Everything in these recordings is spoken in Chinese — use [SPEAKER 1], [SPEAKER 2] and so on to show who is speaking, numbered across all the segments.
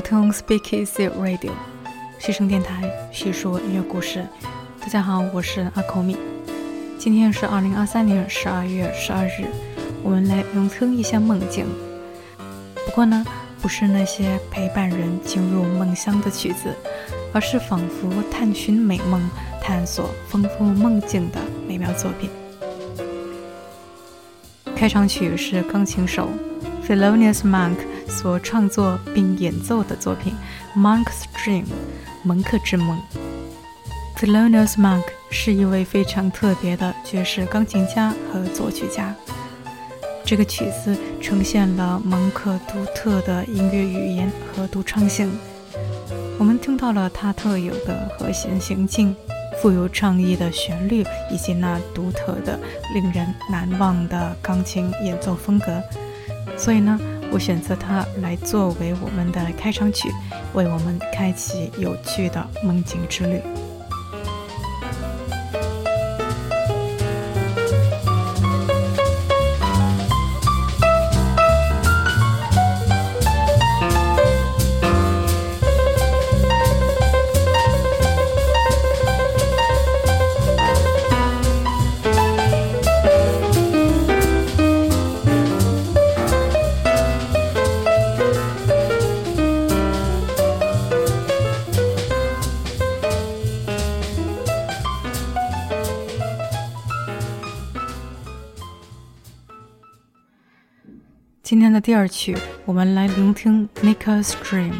[SPEAKER 1] 欢迎收听 Speak Easy Radio，嘘声电台，叙说音乐故事。大家好，我是阿口米。今天是二零二三年十二月十二日，我们来聆听一下梦境。不过呢，不是那些陪伴人进入梦乡的曲子，而是仿佛探寻美梦、探索丰富梦境的美妙作品。开场曲是钢琴手 Thelonious Monk。所创作并演奏的作品《Monk's Dream》蒙克之梦。Thelonious Monk 是一位非常特别的爵士钢琴家和作曲家。这个曲子呈现了蒙克独特的音乐语言和独创性。我们听到了他特有的和弦行进、富有创意的旋律，以及那独特的、令人难忘的钢琴演奏风格。所以呢？我选择它来作为我们的开场曲，为我们开启有趣的梦境之旅。第二曲，我们来聆听《Maker's Dream》。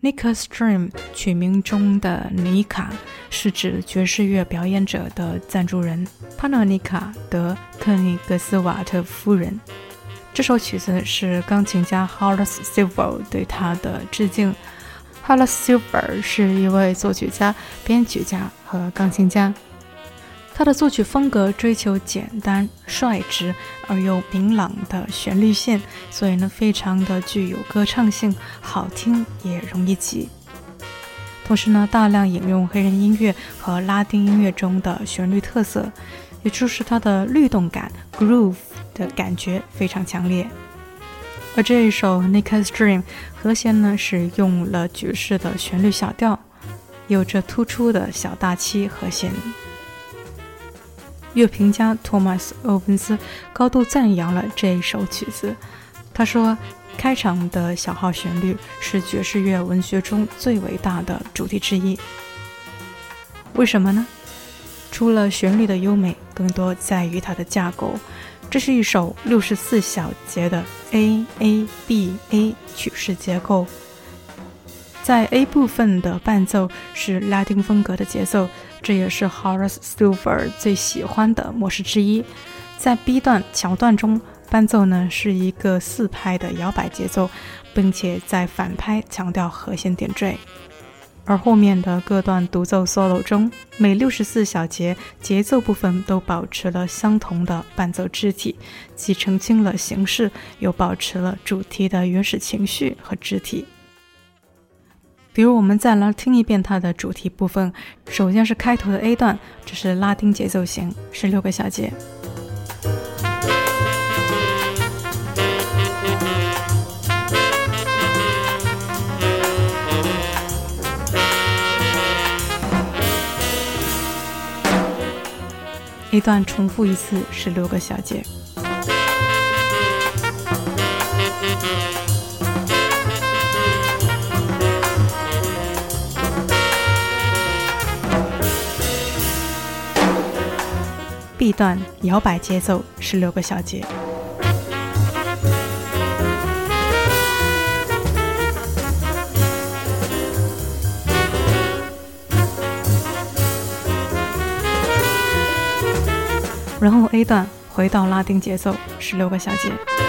[SPEAKER 1] Nika Stream 取名中的尼卡是指爵士乐表演者的赞助人帕诺尼卡德特尼格斯瓦特夫人。这首曲子是钢琴家 Horace Silver 对他的致敬。Horace Silver 是一位作曲家、编曲家和钢琴家。他的作曲风格追求简单、率直而又明朗的旋律线，所以呢，非常的具有歌唱性，好听也容易记。同时呢，大量引用黑人音乐和拉丁音乐中的旋律特色，也就是它的律动感 （groove） 的感觉非常强烈。而这一首《Nika Stream》和弦呢，是用了爵士的旋律小调，有着突出的小大七和弦。乐评家托马斯·欧文斯高度赞扬了这一首曲子。他说：“开场的小号旋律是爵士乐文学中最伟大的主题之一。为什么呢？除了旋律的优美，更多在于它的架构。这是一首六十四小节的 A A B A 曲式结构。在 A 部分的伴奏是拉丁风格的节奏。”这也是 Horace Silver 最喜欢的模式之一。在 B 段桥段中，伴奏呢是一个四拍的摇摆节奏，并且在反拍强调和弦点缀。而后面的各段独奏 solo 中，每六十四小节节奏部分都保持了相同的伴奏肢体，既澄清了形式，又保持了主题的原始情绪和肢体。比如，我们再来听一遍它的主题部分。首先是开头的 A 段，这是拉丁节奏型，十六个小节。A 段重复一次，十六个小节。一段摇摆节奏十六个小节，然后 A 段回到拉丁节奏十六个小节。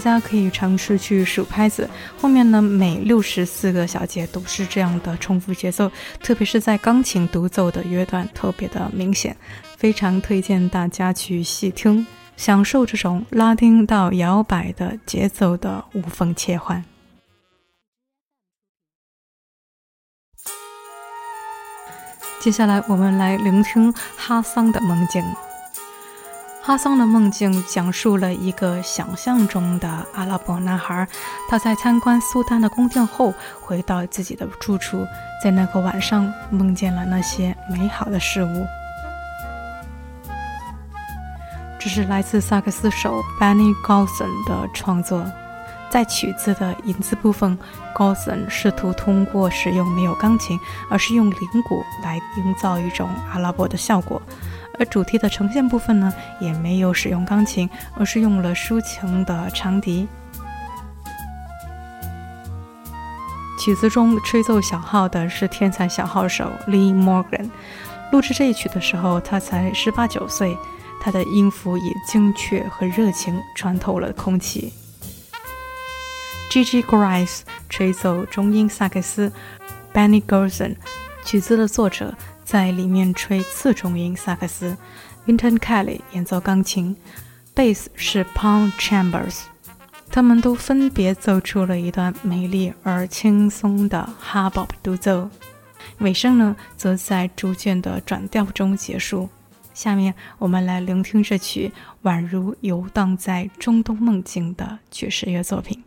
[SPEAKER 1] 大家可以尝试去数拍子，后面呢每六十四个小节都是这样的重复节奏，特别是在钢琴独奏的乐段特别的明显，非常推荐大家去细听，享受这种拉丁到摇摆的节奏的无缝切换。接下来我们来聆听哈桑的梦境。哈桑的梦境讲述了一个想象中的阿拉伯男孩，他在参观苏丹的宫殿后，回到自己的住处，在那个晚上梦见了那些美好的事物。这是来自萨克斯手 Benny Golson 的创作。在曲子的引子部分，Golson 试图通过使用没有钢琴，而是用铃鼓来营造一种阿拉伯的效果。而主题的呈现部分呢，也没有使用钢琴，而是用了抒情的长笛。曲子中吹奏小号的是天才小号手 Lee Morgan。录制这一曲的时候，他才十八九岁，他的音符以精确和热情穿透了空气。G. G. Grice 吹奏中音萨克斯，Benny Golson 曲子的作者。在里面吹次中音萨克斯，Vinton Kelly 演奏钢琴，贝斯是 Paul Chambers，他们都分别奏出了一段美丽而轻松的哈宝独奏，尾声呢则在逐渐的转调中结束。下面我们来聆听这曲宛如游荡在中东梦境的爵士乐作品。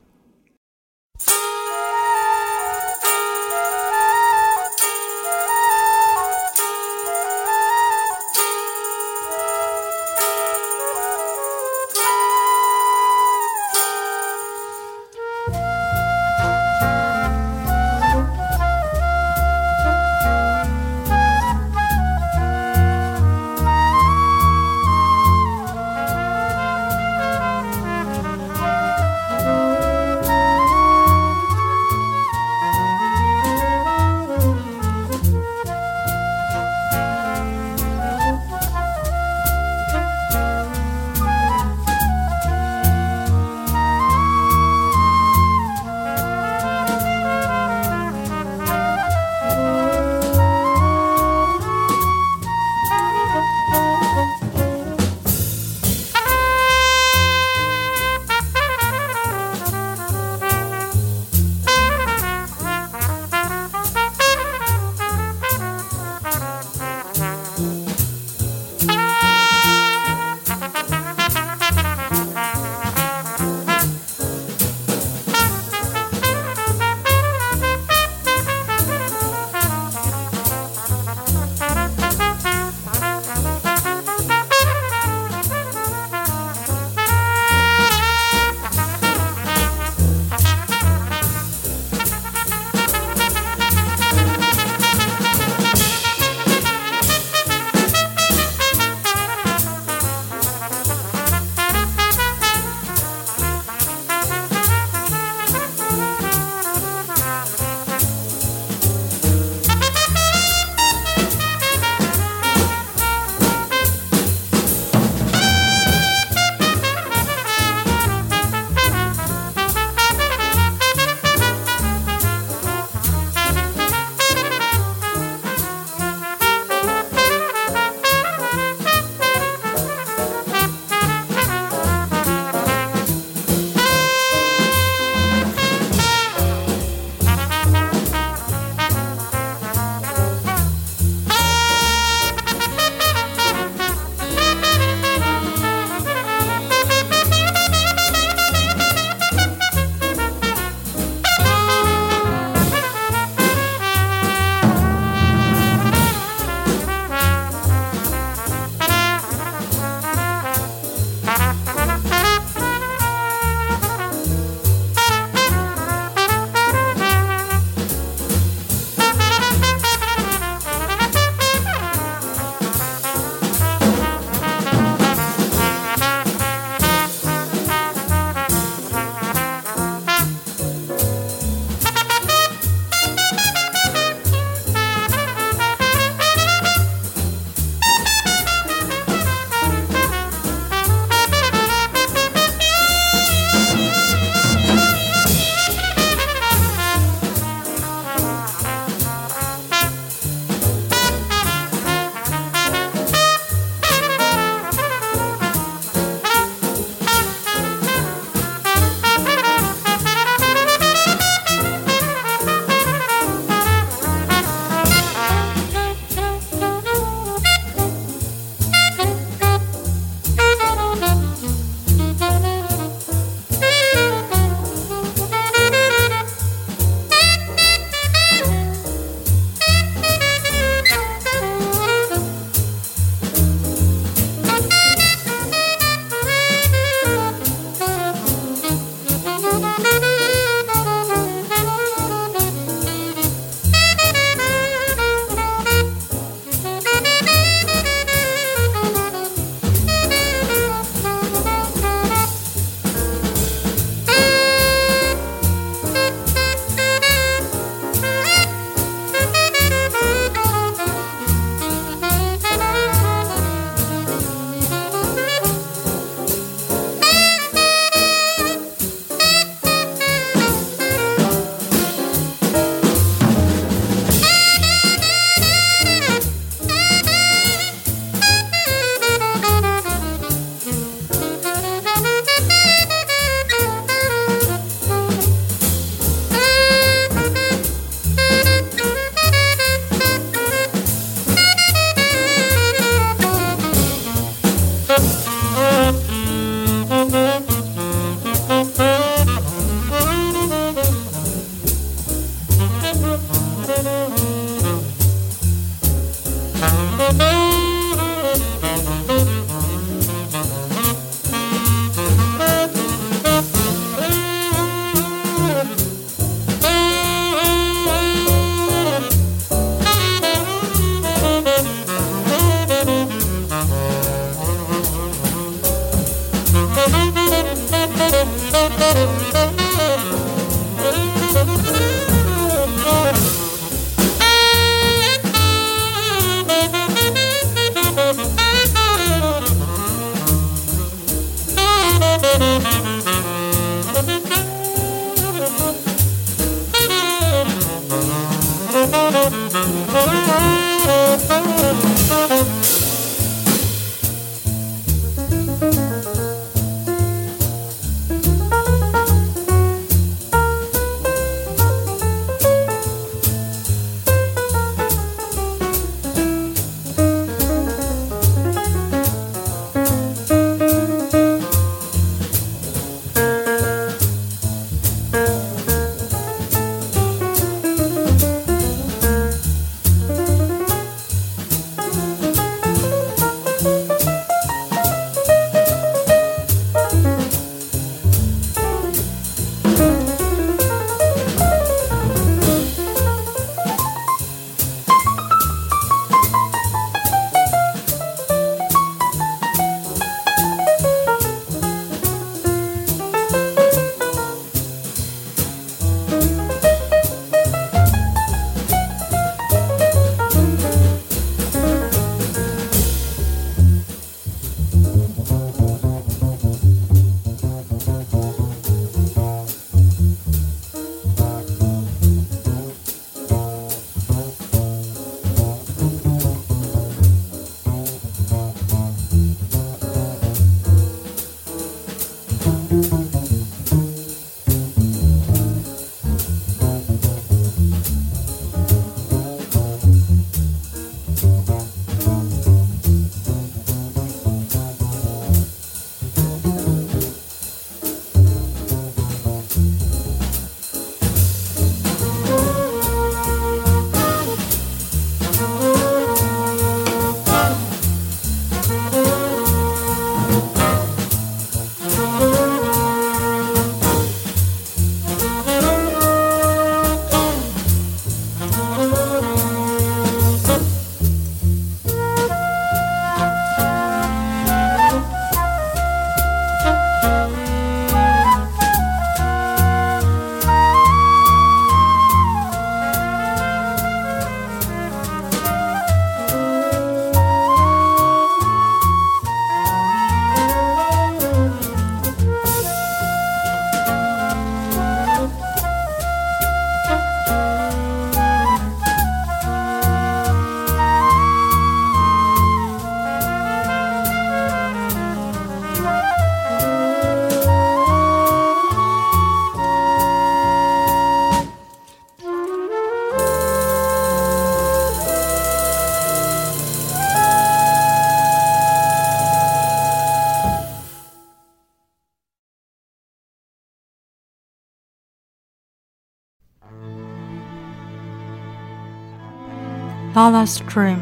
[SPEAKER 1] Lala Stream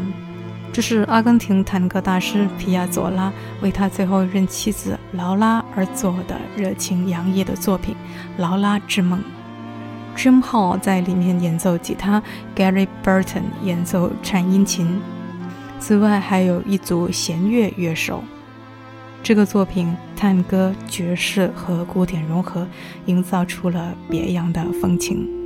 [SPEAKER 1] 这是阿根廷探戈大师皮亚佐拉为他最后一任妻子劳拉而做的热情洋溢的作品《劳拉之梦》。Jim Hall 在里面演奏吉他，Gary Burton 演奏颤音琴，此外还有一组弦乐乐手。这个作品探戈、爵士和古典融合，营造出了别样的风情。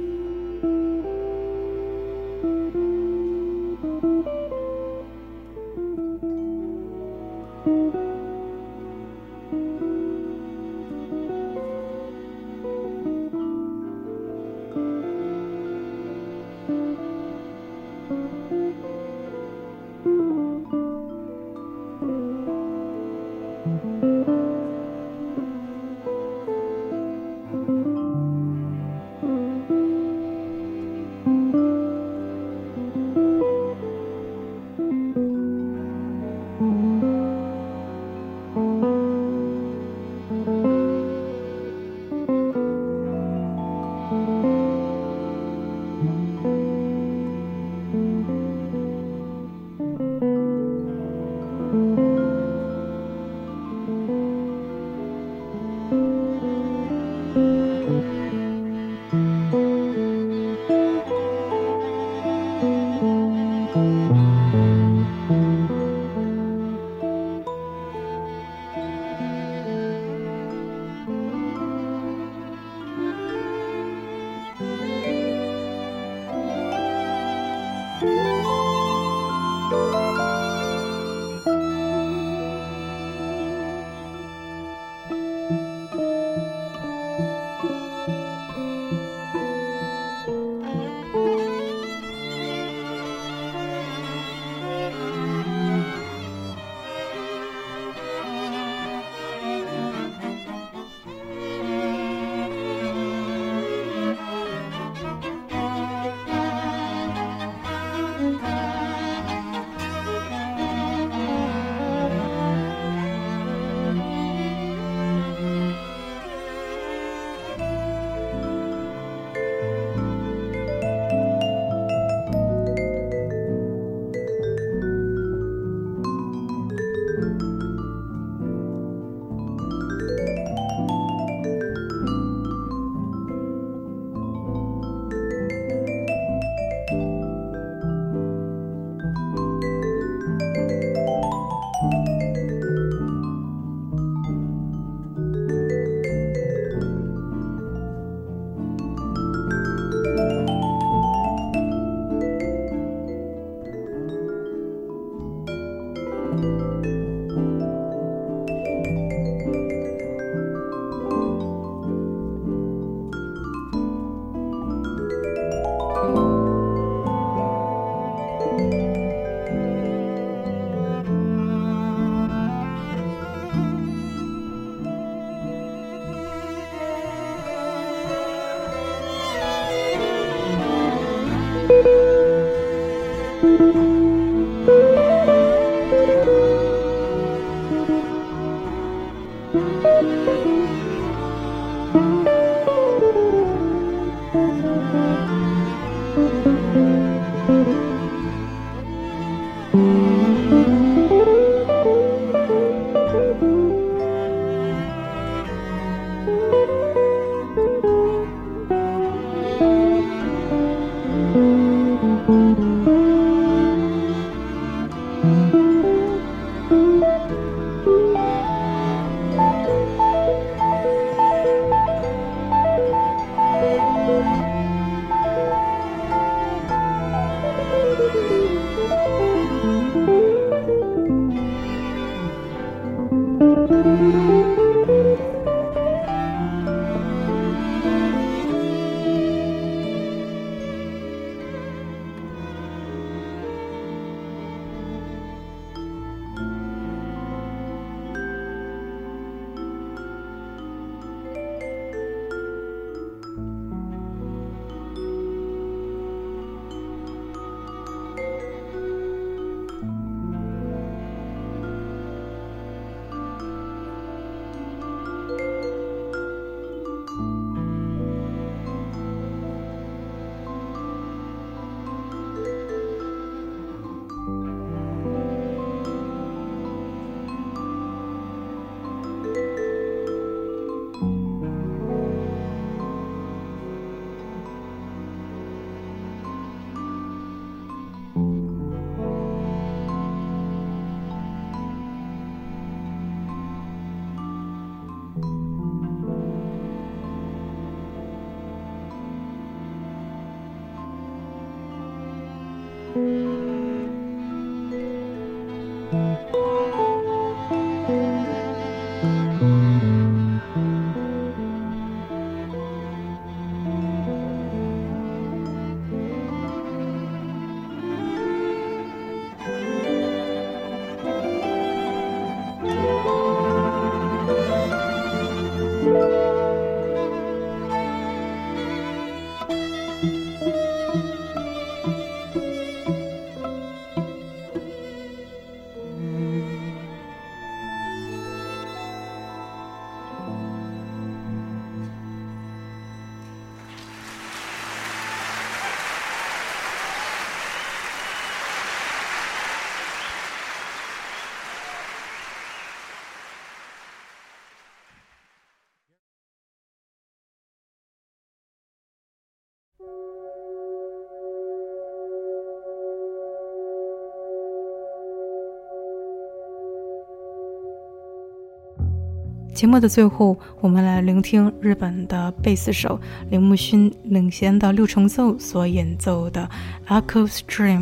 [SPEAKER 1] 节目的最后，我们来聆听日本的贝斯手铃木勋领衔的六重奏所演奏的《Echo Stream》，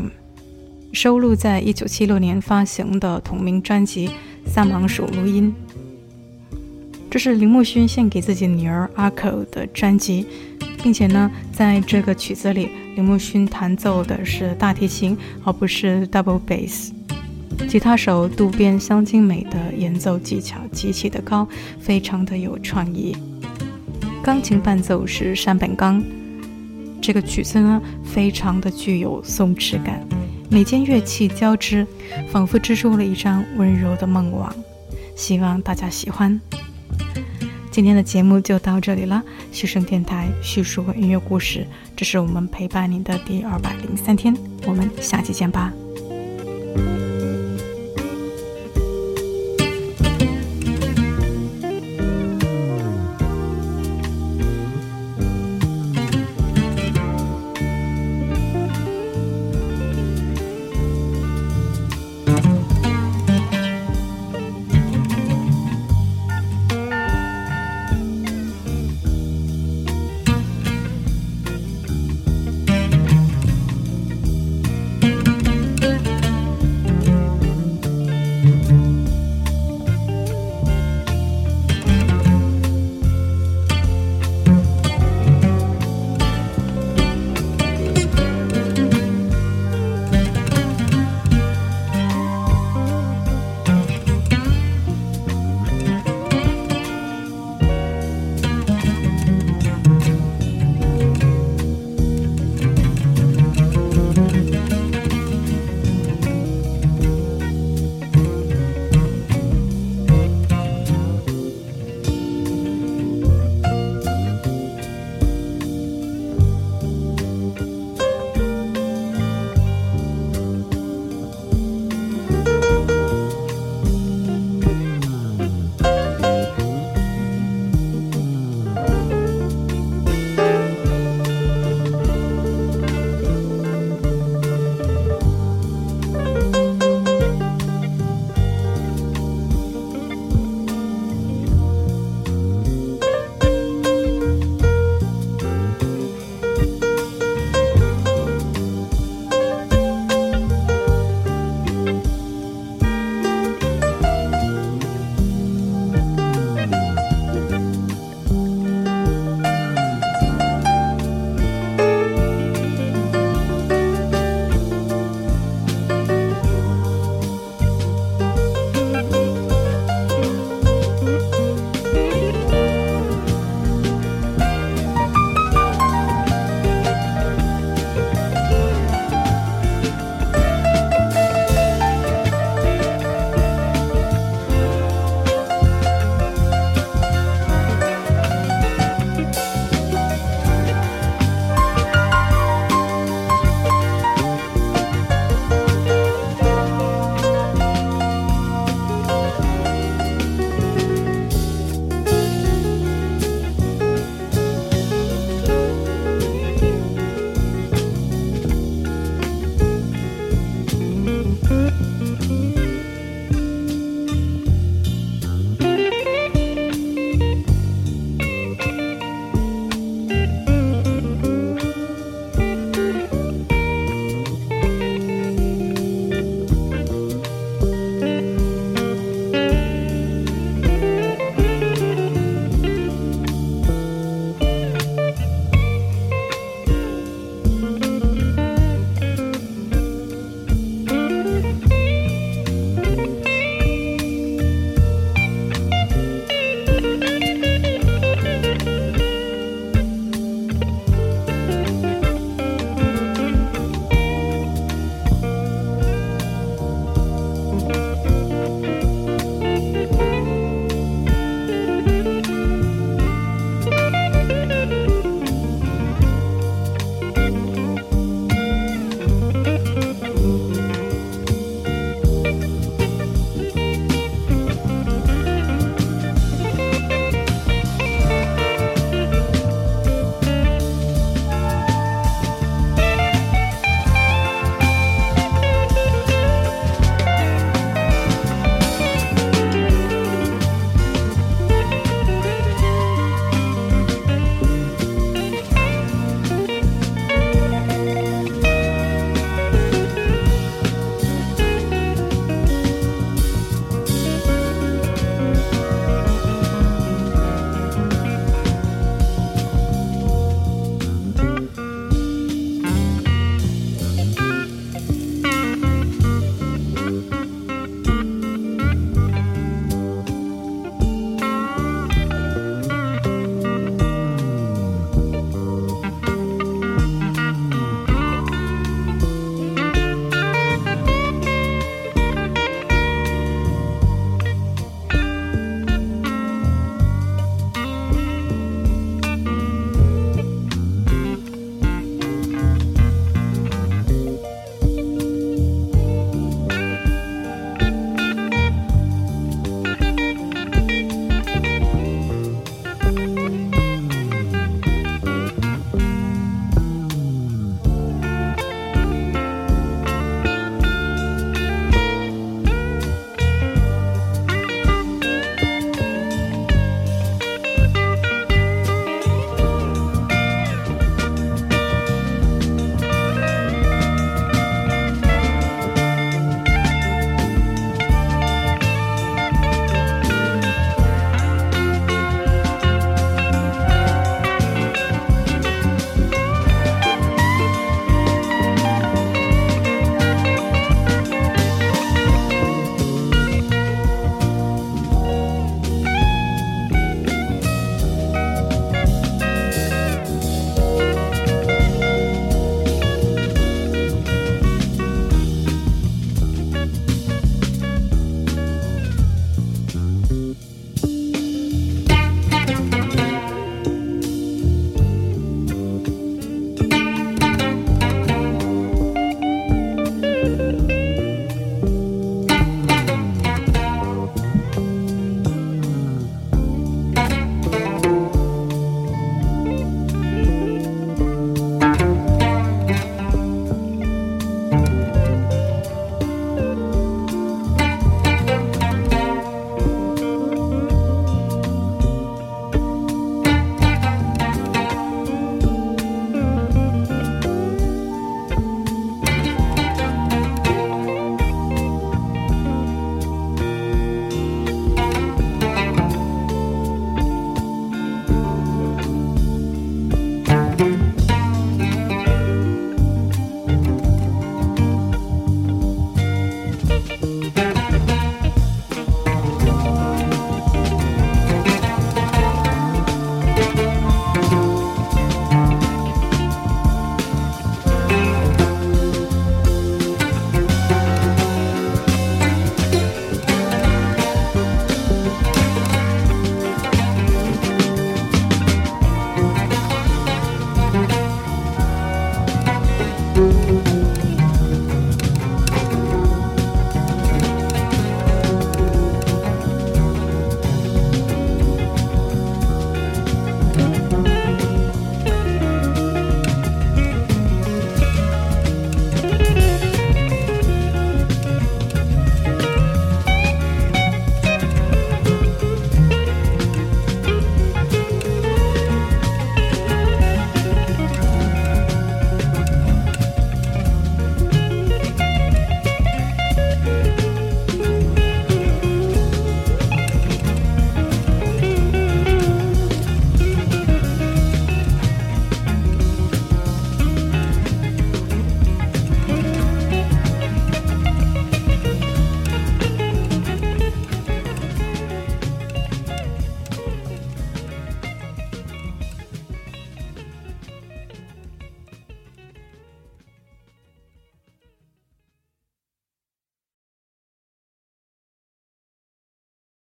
[SPEAKER 1] 收录在1976年发行的同名专辑《三芒鼠录音》。这是铃木勋献给自己女儿 Echo 的专辑，并且呢，在这个曲子里，铃木勋弹奏的是大提琴，而不是 double bass。吉他手渡边香津美的演奏技巧极其的高，非常的有创意。钢琴伴奏是山本刚。这个曲子呢，非常的具有松弛感，每件乐器交织，仿佛织出了一张温柔的梦网。希望大家喜欢。今天的节目就到这里了，嘘声电台叙述音乐故事，这是我们陪伴您的第二百零三天，我们下期见吧。